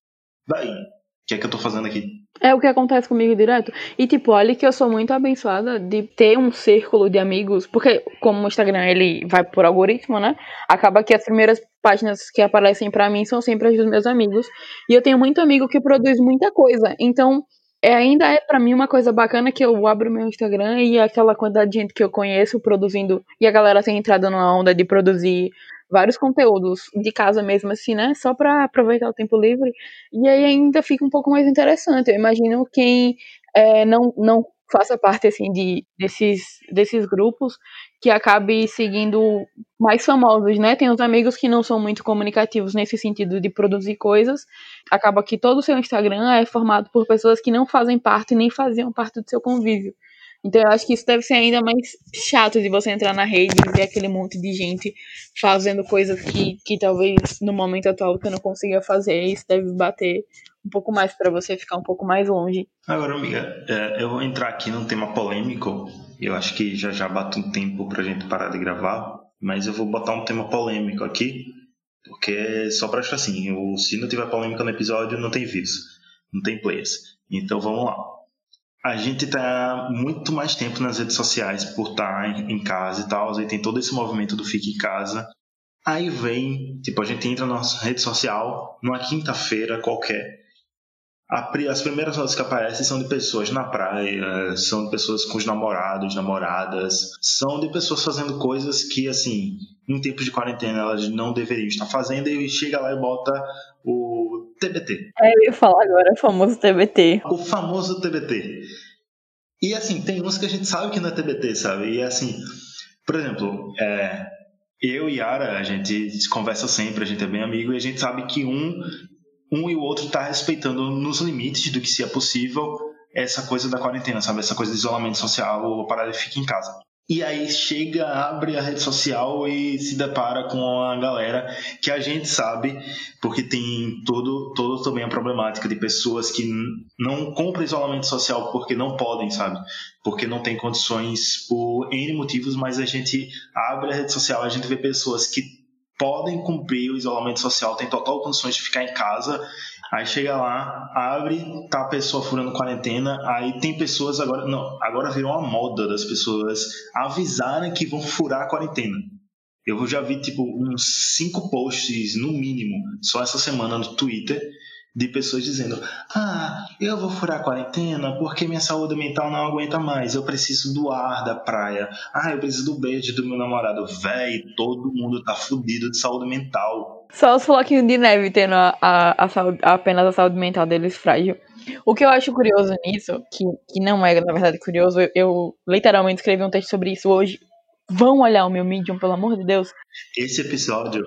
G: daí, o que é que eu tô fazendo aqui?
H: É o que acontece comigo direto. E, tipo, olha que eu sou muito abençoada de ter um círculo de amigos, porque como o Instagram ele vai por algoritmo, né? Acaba que as primeiras páginas que aparecem para mim são sempre as dos meus amigos. E eu tenho muito amigo que produz muita coisa. Então, é, ainda é para mim uma coisa bacana que eu abro meu Instagram e aquela quantidade de gente que eu conheço produzindo. E a galera tem entrado numa onda de produzir vários conteúdos de casa mesmo, assim, né? Só para aproveitar o tempo livre. E aí ainda fica um pouco mais interessante. Eu imagino quem é, não, não faça parte assim de desses desses grupos que acabe seguindo mais famosos, né? Tem os amigos que não são muito comunicativos nesse sentido de produzir coisas. Acaba que todo o seu Instagram é formado por pessoas que não fazem parte nem faziam parte do seu convívio. Então eu acho que isso deve ser ainda mais chato de você entrar na rede e ver aquele monte de gente fazendo coisas que, que talvez no momento atual você não consiga fazer. Isso deve bater um pouco mais para você ficar um pouco mais longe.
G: Agora, amiga, é, eu vou entrar aqui num tema polêmico. Eu acho que já já bate um tempo pra gente parar de gravar, mas eu vou botar um tema polêmico aqui, porque só pra achar assim, o, se não tiver polêmica no episódio, não tem views, não tem players. Então vamos lá a gente tá muito mais tempo nas redes sociais por estar em casa e tal, aí tem todo esse movimento do fique em casa. Aí vem, tipo, a gente entra na nossa rede social numa quinta-feira qualquer. As primeiras fotos que aparecem são de pessoas na praia, são de pessoas com os namorados, namoradas, são de pessoas fazendo coisas que, assim, em tempos de quarentena elas não deveriam estar fazendo e chega lá e bota o TBT.
H: É, eu ia falar agora, o famoso TBT.
G: O famoso TBT. E assim, tem uns que a gente sabe que não é TBT, sabe? E assim, por exemplo, é, eu e Yara, a gente conversa sempre, a gente é bem amigo e a gente sabe que um, um e o outro tá respeitando nos limites do que se é possível essa coisa da quarentena, sabe? Essa coisa de isolamento social ou parar de ficar em casa. E aí chega, abre a rede social e se depara com a galera que a gente sabe, porque tem todo, todo também a problemática de pessoas que não compram isolamento social porque não podem, sabe? Porque não tem condições por N motivos, mas a gente abre a rede social, a gente vê pessoas que podem cumprir o isolamento social, tem total condições de ficar em casa Aí chega lá, abre, tá a pessoa furando quarentena, aí tem pessoas agora. Não, agora virou uma moda das pessoas avisarem que vão furar a quarentena. Eu já vi, tipo, uns cinco posts, no mínimo, só essa semana no Twitter, de pessoas dizendo: Ah, eu vou furar a quarentena porque minha saúde mental não aguenta mais. Eu preciso do ar da praia. Ah, eu preciso do beijo do meu namorado. Véi, todo mundo tá fudido de saúde mental.
H: Só os floquinhos de neve tendo a, a, a saúde, apenas a saúde mental deles frágil. O que eu acho curioso nisso, que, que não é na verdade curioso, eu, eu literalmente escrevi um texto sobre isso hoje. Vão olhar o meu Medium, pelo amor de Deus.
G: Esse episódio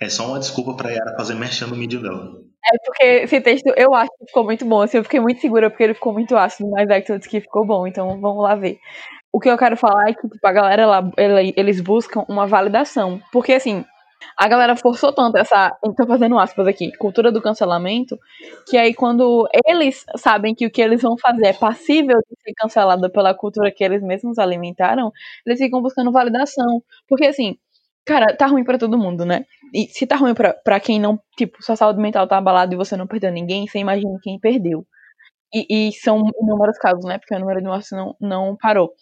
G: é só uma desculpa pra Yara fazer mexendo no Medium dela.
H: É porque esse texto eu acho que ficou muito bom. Assim, eu fiquei muito segura porque ele ficou muito ácido, mas a disse que ficou bom, então vamos lá ver. O que eu quero falar é que tipo, a galera lá, eles buscam uma validação. Porque assim, a galera forçou tanto essa. Tô fazendo aspas aqui, cultura do cancelamento, que aí quando eles sabem que o que eles vão fazer é passível de ser cancelado pela cultura que eles mesmos alimentaram, eles ficam buscando validação. Porque assim, Cara, tá ruim para todo mundo, né? E se tá ruim pra, pra quem não, tipo, sua saúde mental tá abalada e você não perdeu ninguém, você imagina quem perdeu. E, e são inúmeros casos, né? Porque o número de mortes não, não parou.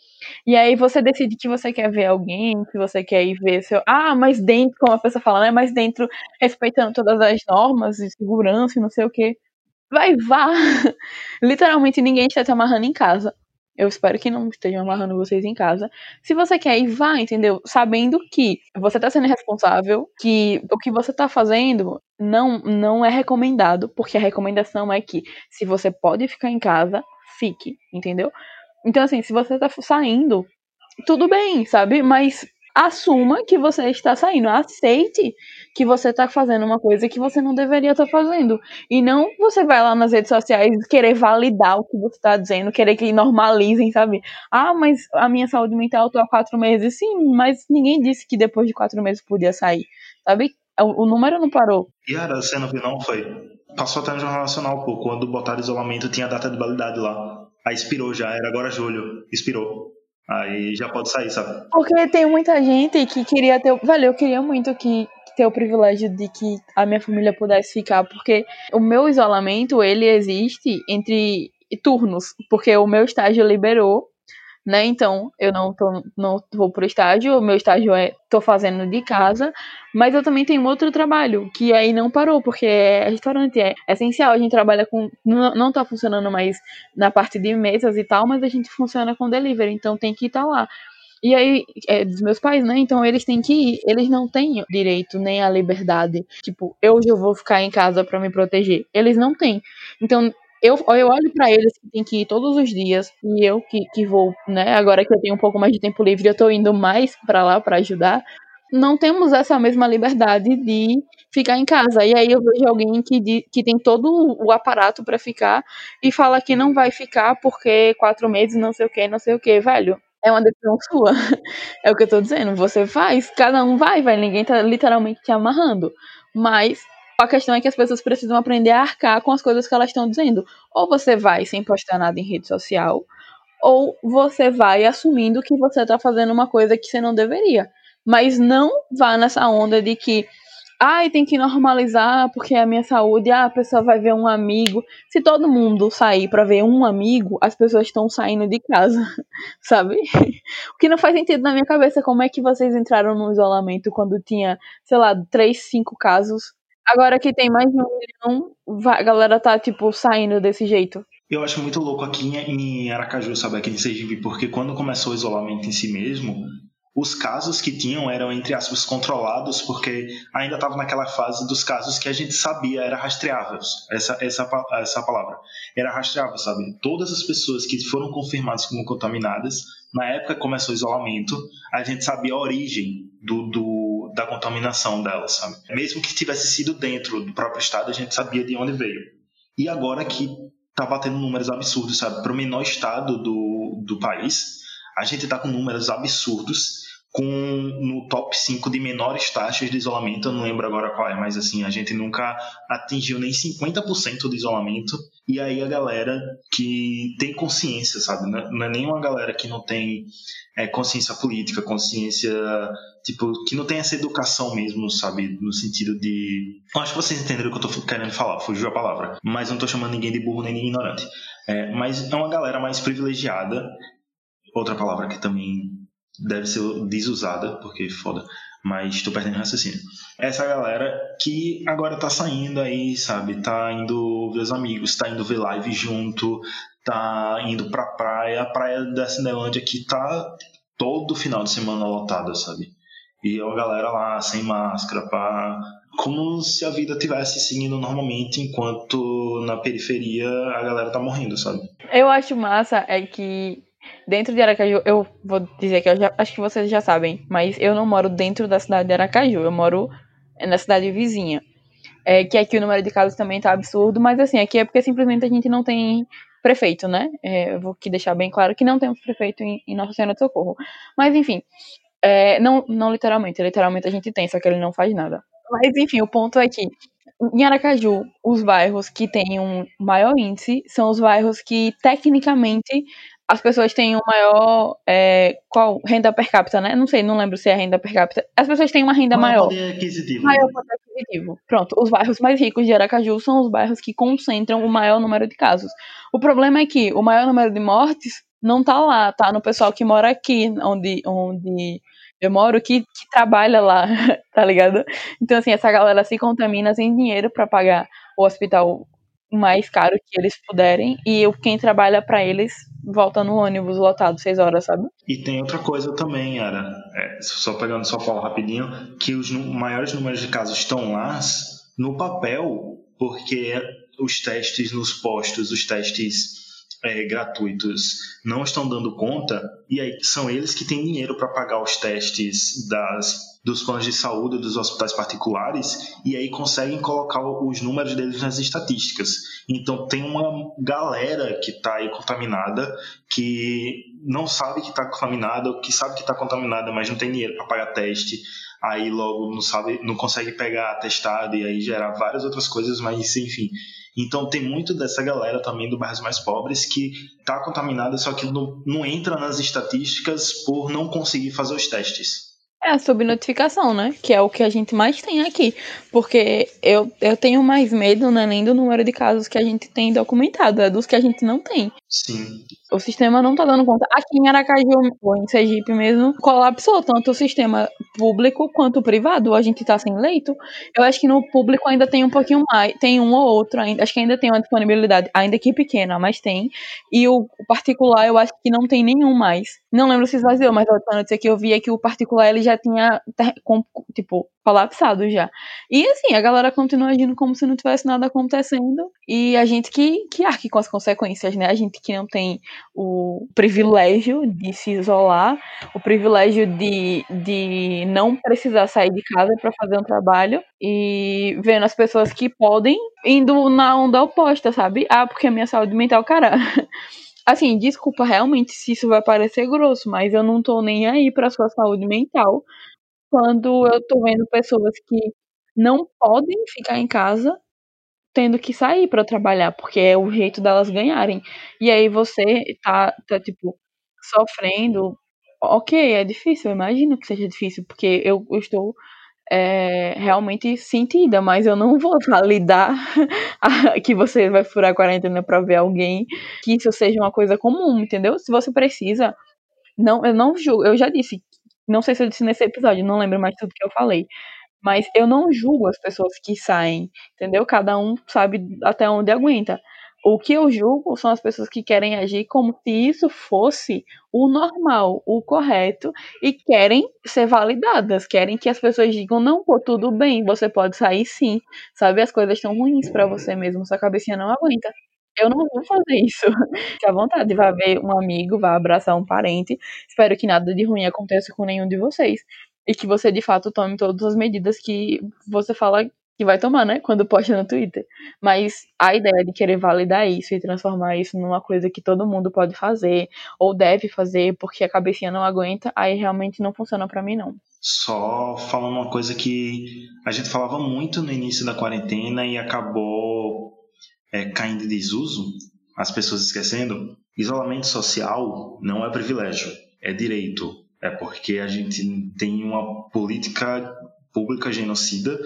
H: E aí você decide que você quer ver alguém, que você quer ir ver seu. Ah, mas dentro, como a pessoa fala, né? Mas dentro, respeitando todas as normas de segurança e não sei o quê. Vai, vá! Literalmente ninguém está te amarrando em casa. Eu espero que não estejam amarrando vocês em casa. Se você quer ir, vá, entendeu? Sabendo que você está sendo responsável, que o que você está fazendo não, não é recomendado, porque a recomendação é que se você pode ficar em casa, fique, entendeu? Então, assim, se você tá saindo, tudo bem, sabe? Mas assuma que você está saindo, aceite que você está fazendo uma coisa que você não deveria estar tá fazendo. E não você vai lá nas redes sociais querer validar o que você está dizendo, querer que normalizem, sabe? Ah, mas a minha saúde mental tô há quatro meses. Sim, mas ninguém disse que depois de quatro meses podia sair, sabe? O, número não parou.
G: E era, você não viu não? Foi. Passou até no Jornal Nacional, pô. Quando botaram isolamento, tinha data de validade lá. Aí expirou já, era agora julho. Expirou. Aí já pode sair, sabe?
H: Porque tem muita gente que queria ter. Velho, eu queria muito que ter o privilégio de que a minha família pudesse ficar, porque o meu isolamento ele existe entre turnos, porque o meu estágio liberou, né? Então eu não tô, não vou pro estágio, o meu estágio é tô fazendo de casa, mas eu também tenho outro trabalho que aí não parou, porque é restaurante, é essencial, a gente trabalha com não, não tá funcionando mais na parte de mesas e tal, mas a gente funciona com delivery, então tem que estar tá lá. E aí, é dos meus pais, né? Então eles têm que ir. Eles não têm direito nem a liberdade. Tipo, eu já vou ficar em casa para me proteger. Eles não têm. Então, eu, eu olho para eles que tem que ir todos os dias e eu que, que vou, né? Agora que eu tenho um pouco mais de tempo livre, eu tô indo mais para lá para ajudar. Não temos essa mesma liberdade de ficar em casa. E aí eu vejo alguém que, que tem todo o aparato para ficar e fala que não vai ficar porque quatro meses, não sei o que, não sei o que, velho. É uma decisão sua. É o que eu tô dizendo. Você faz, cada um vai, vai. Ninguém tá literalmente te amarrando. Mas a questão é que as pessoas precisam aprender a arcar com as coisas que elas estão dizendo. Ou você vai sem postar nada em rede social, ou você vai assumindo que você está fazendo uma coisa que você não deveria. Mas não vá nessa onda de que ai, tem que normalizar porque é a minha saúde, ah, a pessoa vai ver um amigo. Se todo mundo sair para ver um amigo, as pessoas estão saindo de casa, sabe? O que não faz sentido na minha cabeça, como é que vocês entraram no isolamento quando tinha, sei lá, três, cinco casos Agora que tem mais de um milhão, a galera tá, tipo, saindo desse jeito.
G: Eu acho muito louco aqui em Aracaju, sabe, aqui em Sergipe, porque quando começou o isolamento em si mesmo, os casos que tinham eram, entre aspas, controlados, porque ainda estava naquela fase dos casos que a gente sabia era rastreáveis. Essa, essa, essa palavra. Era rastreável, sabe? Todas as pessoas que foram confirmadas como contaminadas, na época que começou o isolamento, a gente sabia a origem do, do, da contaminação delas, sabe? Mesmo que tivesse sido dentro do próprio estado, a gente sabia de onde veio. E agora que tá batendo números absurdos, sabe? Para o menor estado do, do país, a gente está com números absurdos, com no top 5 de menores taxas de isolamento, eu não lembro agora qual é, mas assim, a gente nunca atingiu nem 50% de isolamento, e aí a galera que tem consciência, sabe? Não é nenhuma galera que não tem é, consciência política, consciência, tipo, que não tem essa educação mesmo, sabe? No sentido de. Acho que vocês entenderam o que eu tô querendo falar, fugiu a palavra, mas não tô chamando ninguém de burro nem de ignorante. É, mas é uma galera mais privilegiada outra palavra que também deve ser desusada, porque foda, mas estou perdendo raciocínio. Essa galera que agora tá saindo aí, sabe? Tá indo ver os amigos, tá indo ver live junto, tá indo pra praia. A praia da Cinelândia aqui tá todo final de semana lotada, sabe? E a galera lá sem máscara, pá, como se a vida tivesse seguindo normalmente, enquanto na periferia a galera tá morrendo, sabe?
H: Eu acho massa é que Dentro de Aracaju, eu vou dizer que eu já, acho que vocês já sabem, mas eu não moro dentro da cidade de Aracaju, eu moro na cidade vizinha. É, que aqui o número de casos também tá absurdo, mas assim, aqui é porque simplesmente a gente não tem prefeito, né? É, eu vou aqui deixar bem claro que não temos prefeito em, em Nossa Senhora de Socorro. Mas enfim, é, não, não literalmente, literalmente a gente tem, só que ele não faz nada. Mas enfim, o ponto é que em Aracaju, os bairros que têm um maior índice são os bairros que tecnicamente as pessoas têm um maior. É, qual? Renda per capita, né? Não sei, não lembro se é renda per capita. As pessoas têm uma renda maior.
G: Poder aquisitivo.
H: Maior poder aquisitivo. Pronto. Os bairros mais ricos de Aracaju são os bairros que concentram o maior número de casos. O problema é que o maior número de mortes não tá lá, tá no pessoal que mora aqui, onde, onde eu moro, que, que trabalha lá, tá ligado? Então, assim, essa galera se contamina sem dinheiro para pagar o hospital mais caro que eles puderem e eu, quem trabalha para eles volta no ônibus lotado seis horas, sabe?
G: E tem outra coisa também, Ara, é, só pegando só falar rapidinho, que os maiores números de casos estão lá no papel, porque os testes nos postos, os testes é, gratuitos não estão dando conta, e aí são eles que têm dinheiro para pagar os testes das dos planos de saúde dos hospitais particulares e aí conseguem colocar os números deles nas estatísticas. Então tem uma galera que está aí contaminada que não sabe que está contaminada, que sabe que está contaminada, mas não tem dinheiro para pagar teste, aí logo não sabe, não consegue pegar atestado e aí gerar várias outras coisas, mas enfim. Então tem muito dessa galera também do bairros mais pobres que está contaminada, só que não, não entra nas estatísticas por não conseguir fazer os testes.
H: É a subnotificação, né? Que é o que a gente mais tem aqui. Porque eu, eu tenho mais medo, né, nem do número de casos que a gente tem documentado, é dos que a gente não tem.
G: Sim.
H: O sistema não tá dando conta. Aqui em Aracaju, ou em Sergipe mesmo, colapsou tanto o sistema público quanto o privado. A gente tá sem leito. Eu acho que no público ainda tem um pouquinho mais, tem um ou outro ainda. Acho que ainda tem uma disponibilidade, ainda que pequena, mas tem. E o particular, eu acho que não tem nenhum mais. Não lembro se esvaziou, mas a última notícia que eu vi é que o particular ele já tinha, tipo, colapsado já. E assim, a galera continua agindo como se não tivesse nada acontecendo. E a gente que, que arque com as consequências, né? A gente que não tem o privilégio de se isolar, o privilégio de, de não precisar sair de casa para fazer um trabalho. E vendo as pessoas que podem indo na onda oposta, sabe? Ah, porque a minha saúde mental, cara. Assim, desculpa realmente se isso vai parecer grosso, mas eu não tô nem aí pra sua saúde mental quando eu tô vendo pessoas que não podem ficar em casa tendo que sair para trabalhar, porque é o jeito delas ganharem. E aí você tá, tá tipo, sofrendo. Ok, é difícil, eu imagino que seja difícil, porque eu, eu estou é, realmente sentida, mas eu não vou validar que você vai furar a quarentena para ver alguém, que isso seja uma coisa comum, entendeu? Se você precisa, não, eu não julgo, eu já disse, não sei se eu disse nesse episódio, não lembro mais tudo que eu falei, mas eu não julgo as pessoas que saem, entendeu? Cada um sabe até onde aguenta. O que eu julgo são as pessoas que querem agir como se isso fosse o normal, o correto, e querem ser validadas, querem que as pessoas digam: não, pô, tudo bem, você pode sair sim, sabe? As coisas estão ruins para você mesmo, sua cabecinha não aguenta. Eu não vou fazer isso. Fique à vontade, vá ver um amigo, vá abraçar um parente. Espero que nada de ruim aconteça com nenhum de vocês. E que você de fato tome todas as medidas que você fala que vai tomar, né? Quando posta no Twitter. Mas a ideia de querer validar isso e transformar isso numa coisa que todo mundo pode fazer ou deve fazer porque a cabecinha não aguenta, aí realmente não funciona para mim não.
G: Só falando uma coisa que a gente falava muito no início da quarentena e acabou é, caindo em desuso, as pessoas esquecendo, isolamento social não é privilégio, é direito. É porque a gente tem uma política pública genocida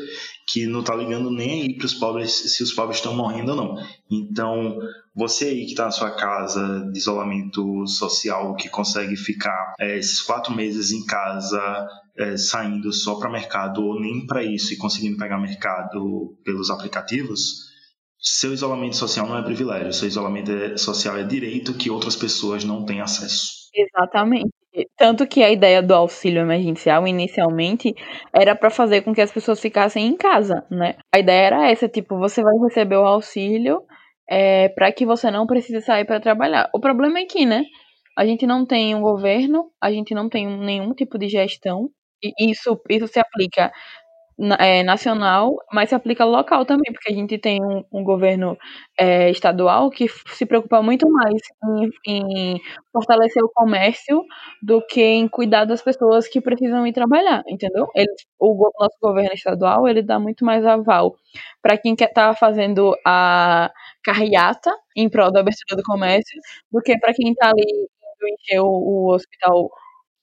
G: que não tá ligando nem aí para os pobres se os pobres estão morrendo ou não. Então, você aí que está na sua casa de isolamento social, que consegue ficar é, esses quatro meses em casa, é, saindo só para mercado ou nem para isso e conseguindo pegar mercado pelos aplicativos, seu isolamento social não é privilégio, seu isolamento é, social é direito que outras pessoas não têm acesso.
H: Exatamente. Tanto que a ideia do auxílio emergencial, inicialmente, era para fazer com que as pessoas ficassem em casa, né? A ideia era essa, tipo, você vai receber o auxílio é, para que você não precise sair para trabalhar. O problema é que, né, a gente não tem um governo, a gente não tem nenhum tipo de gestão, e isso, isso se aplica é, nacional, mas se aplica local também, porque a gente tem um, um governo é, estadual que se preocupa muito mais em, em, fortalecer o comércio do que em cuidar das pessoas que precisam ir trabalhar, entendeu? Ele, o nosso governo estadual ele dá muito mais aval para quem quer estar tá fazendo a carreata em prol da abertura do comércio do que para quem está ali encher o, o hospital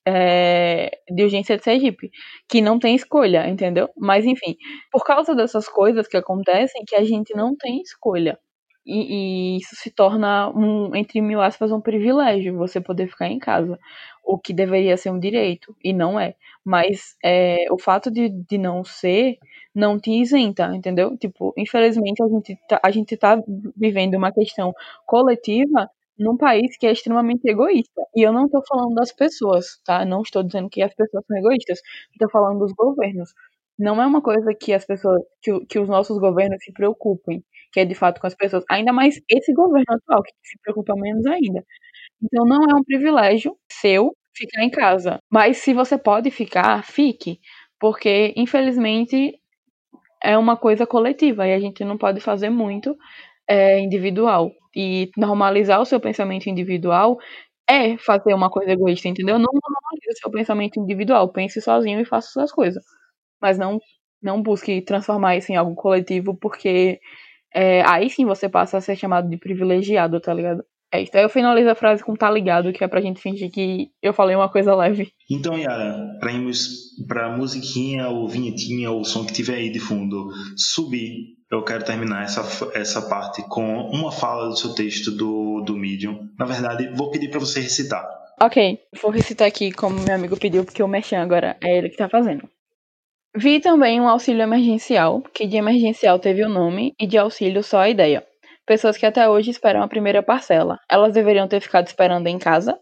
H: é, de urgência de Sergipe, que não tem escolha, entendeu? Mas enfim, por causa dessas coisas que acontecem, que a gente não tem escolha. E, e, isso se torna, um, entre mil aspas, um privilégio você poder ficar em casa. O que deveria ser um direito, e não é. Mas é, o fato de, de não ser não te isenta, entendeu? Tipo, infelizmente a gente, tá, a gente tá vivendo uma questão coletiva num país que é extremamente egoísta. E eu não estou falando das pessoas, tá? Não estou dizendo que as pessoas são egoístas. Estou falando dos governos. Não é uma coisa que as pessoas, que, que os nossos governos se preocupem, que é de fato com as pessoas. Ainda mais esse governo atual, que se preocupa menos ainda. Então não é um privilégio seu ficar em casa. Mas se você pode ficar, fique. Porque, infelizmente, é uma coisa coletiva e a gente não pode fazer muito é, individual e normalizar o seu pensamento individual é fazer uma coisa egoísta, entendeu? Não normalize o seu pensamento individual, pense sozinho e faça suas coisas. Mas não, não busque transformar isso em algo coletivo, porque é, aí sim você passa a ser chamado de privilegiado, tá ligado? É isso. Aí eu finalizo a frase com tá ligado, que é pra gente fingir que eu falei uma coisa leve.
G: Então, Yara, pra, pra musiquinha ou vinhetinha ou som que tiver aí de fundo subir, eu quero terminar essa, essa parte com uma fala do seu texto do, do Medium. Na verdade, vou pedir para você recitar.
H: Ok, vou recitar aqui como meu amigo pediu, porque o Merchan agora é ele que tá fazendo. Vi também um auxílio emergencial, que de emergencial teve o nome e de auxílio só a ideia pessoas que até hoje esperam a primeira parcela. Elas deveriam ter ficado esperando em casa?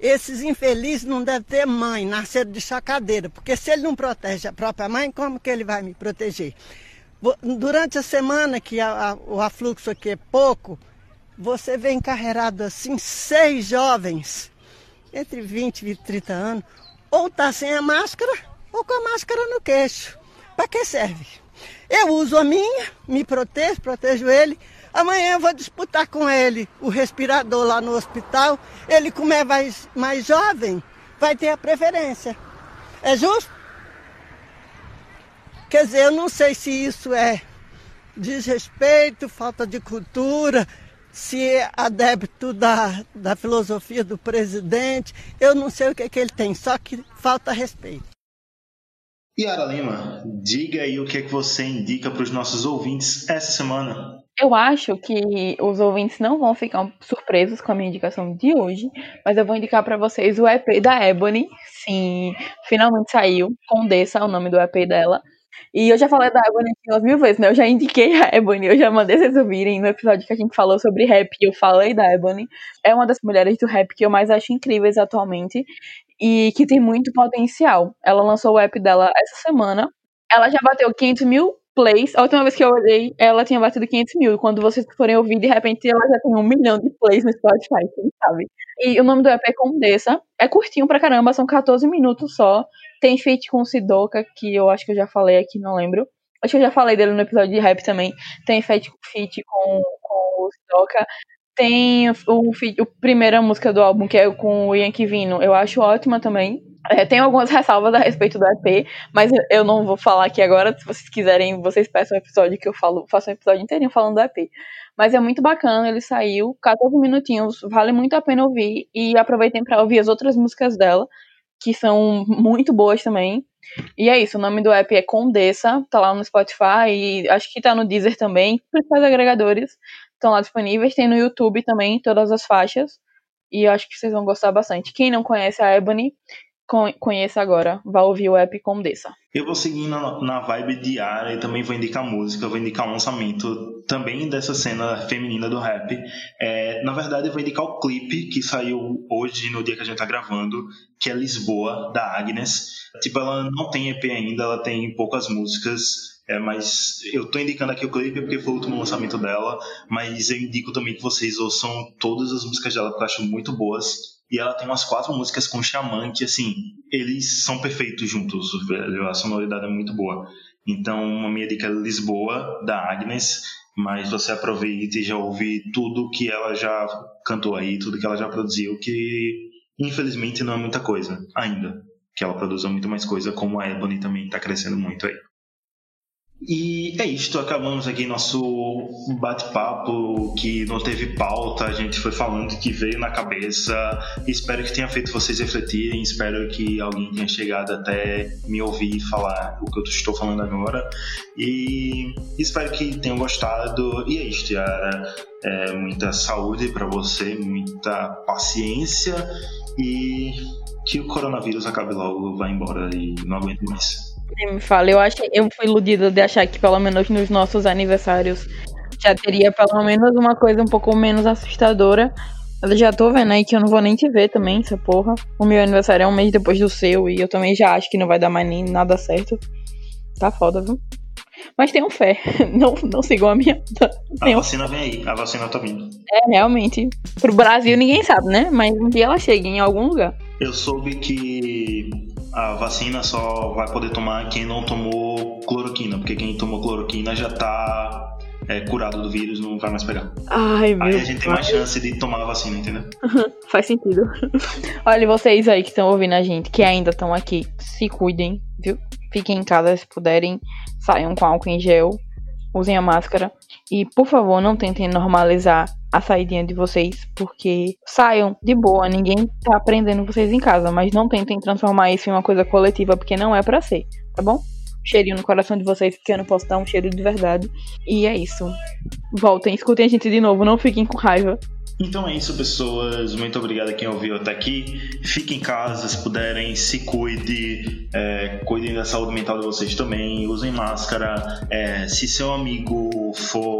J: esses infelizes não devem ter mãe, nasceram de chacadeira, porque se ele não protege a própria mãe, como que ele vai me proteger? Durante a semana que a, a, o afluxo aqui é pouco, você vê encarregado assim seis jovens, entre 20 e 30 anos, ou tá sem a máscara, ou com a máscara no queixo. Para que serve? Eu uso a minha, me protejo, protejo ele, Amanhã eu vou disputar com ele o respirador lá no hospital. Ele, como é mais, mais jovem, vai ter a preferência. É justo? Quer dizer, eu não sei se isso é desrespeito, falta de cultura, se é adepto da, da filosofia do presidente. Eu não sei o que, é que ele tem, só que falta respeito.
G: Yara Lima, diga aí o que é que você indica para os nossos ouvintes essa semana.
H: Eu acho que os ouvintes não vão ficar surpresos com a minha indicação de hoje, mas eu vou indicar para vocês o EP da Ebony. Sim, finalmente saiu. Condessa é o nome do EP dela. E eu já falei da Ebony umas mil vezes, né? Eu já indiquei a Ebony, eu já mandei vocês ouvirem no episódio que a gente falou sobre rap. Eu falei da Ebony. É uma das mulheres do rap que eu mais acho incríveis atualmente e que tem muito potencial. Ela lançou o app dela essa semana. Ela já bateu 500 mil plays. A última vez que eu olhei, ela tinha batido 500 mil. Quando vocês forem ouvir, de repente ela já tem um milhão de plays no Spotify, quem sabe. E o nome do EP é Condessa. É curtinho pra caramba, são 14 minutos só. Tem feat com o Sidoka, que eu acho que eu já falei aqui, não lembro. Acho que eu já falei dele no episódio de rap também. Tem feat, feat com, com o Sidoka. Tem o, o, a primeira música do álbum, que é com o Yankee Vino. Eu acho ótima também. É, tem algumas ressalvas a respeito do EP, mas eu não vou falar aqui agora. Se vocês quiserem, vocês peçam um episódio que eu falo, faço um episódio inteirinho falando do EP. Mas é muito bacana, ele saiu, 14 minutinhos, vale muito a pena ouvir. E aproveitem para ouvir as outras músicas dela, que são muito boas também. E é isso, o nome do app é Condessa, tá lá no Spotify e acho que tá no Deezer também, principais agregadores estão lá disponíveis. Tem no YouTube também todas as faixas. E eu acho que vocês vão gostar bastante. Quem não conhece a Ebony, conheça agora. Vá ouvir o app Condessa.
G: Eu vou seguir na, na vibe diária e também vou indicar música, vou indicar um lançamento também dessa cena feminina do rap. É, na verdade, eu vou indicar o clipe que saiu hoje, no dia que a gente tá gravando, que é Lisboa, da Agnes. Tipo, ela não tem EP ainda, ela tem poucas músicas. É, mas eu tô indicando aqui o clipe porque foi o último lançamento dela, mas eu indico também que vocês ouçam todas as músicas dela, que eu acho muito boas. E ela tem umas quatro músicas com Xamã que, assim, eles são perfeitos juntos, velho. A sonoridade é muito boa. Então, uma minha dica é Lisboa, da Agnes, mas você aproveita e já ouve tudo que ela já cantou aí, tudo que ela já produziu, que infelizmente não é muita coisa ainda. Que ela produza muito mais coisa, como a Ebony também está crescendo muito aí. E é isto, acabamos aqui nosso bate-papo que não teve pauta, a gente foi falando que veio na cabeça. Espero que tenha feito vocês refletirem, espero que alguém tenha chegado até me ouvir falar o que eu estou falando agora. E espero que tenham gostado. E é isto, Yara. É, muita saúde para você, muita paciência e que o coronavírus acabe logo, vá embora e não aguente mais.
H: Nem me fala, eu, achei, eu fui iludida de achar que pelo menos nos nossos aniversários já teria pelo menos uma coisa um pouco menos assustadora. Eu já tô vendo aí que eu não vou nem te ver também, essa porra. O meu aniversário é um mês depois do seu e eu também já acho que não vai dar mais nem nada certo. Tá foda, viu? Mas tenham fé. Não, não sigam a minha.
G: A vacina vem aí, a vacina tá vindo.
H: É, realmente. Pro Brasil ninguém sabe, né? Mas um dia ela chega em algum lugar.
G: Eu soube que a vacina só vai poder tomar quem não tomou cloroquina, porque quem tomou cloroquina já tá é, curado do vírus, não vai mais pegar.
H: Ai, meu
G: Aí a gente tem mais chance de tomar a vacina, entendeu?
H: Faz sentido. Olha, vocês aí que estão ouvindo a gente, que ainda estão aqui, se cuidem, viu? Fiquem em casa se puderem, saiam com álcool em gel, usem a máscara e, por favor, não tentem normalizar a saída de vocês, porque saiam de boa, ninguém tá aprendendo vocês em casa, mas não tentem transformar isso em uma coisa coletiva, porque não é para ser, tá bom? cheirinho no coração de vocês, porque eu não posso dar um cheiro de verdade. E é isso. Voltem, escutem a gente de novo, não fiquem com raiva.
G: Então é isso, pessoas. Muito obrigado a quem ouviu até aqui. Fiquem em casa, se puderem, se cuide, é, cuidem da saúde mental de vocês também, usem máscara. É, se seu amigo for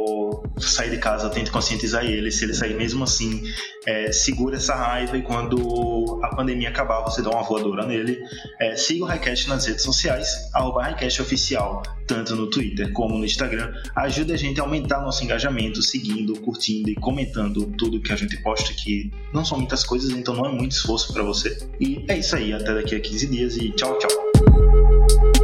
G: sair de casa, tente conscientizar ele. Se ele sair mesmo assim, é, segura essa raiva e quando a pandemia acabar, você dá uma voadora nele. É, siga o Highcast nas redes sociais, arroba Oficial, tanto no Twitter como no Instagram. Ajude a gente a aumentar nosso engajamento, seguindo, curtindo e comentando tudo que a gente posta, que não são muitas coisas, então não é muito esforço para você. E é isso aí, até daqui a 15 dias e tchau, tchau.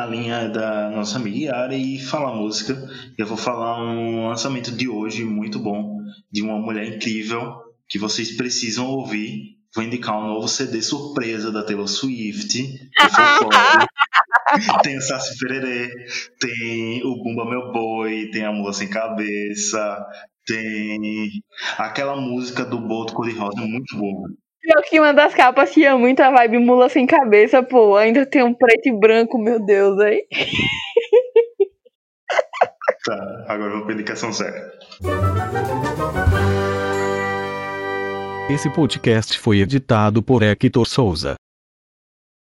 G: Na linha da nossa amiga Yara e falar música. Eu vou falar um lançamento de hoje muito bom, de uma mulher incrível, que vocês precisam ouvir. Vou indicar um novo CD surpresa da Taylor Swift. tem o Saci Pererê, tem o Bumba Meu Boi, tem a Mula Sem Cabeça, tem aquela música do Boto Cor-de-Rosa, muito boa.
H: Pior que uma das capas tinha muita vibe mula sem cabeça, pô. Ainda tem um preto e branco, meu Deus, aí.
G: Tá, agora vamos pra indicação séria.
K: Esse podcast foi editado por Hector Souza.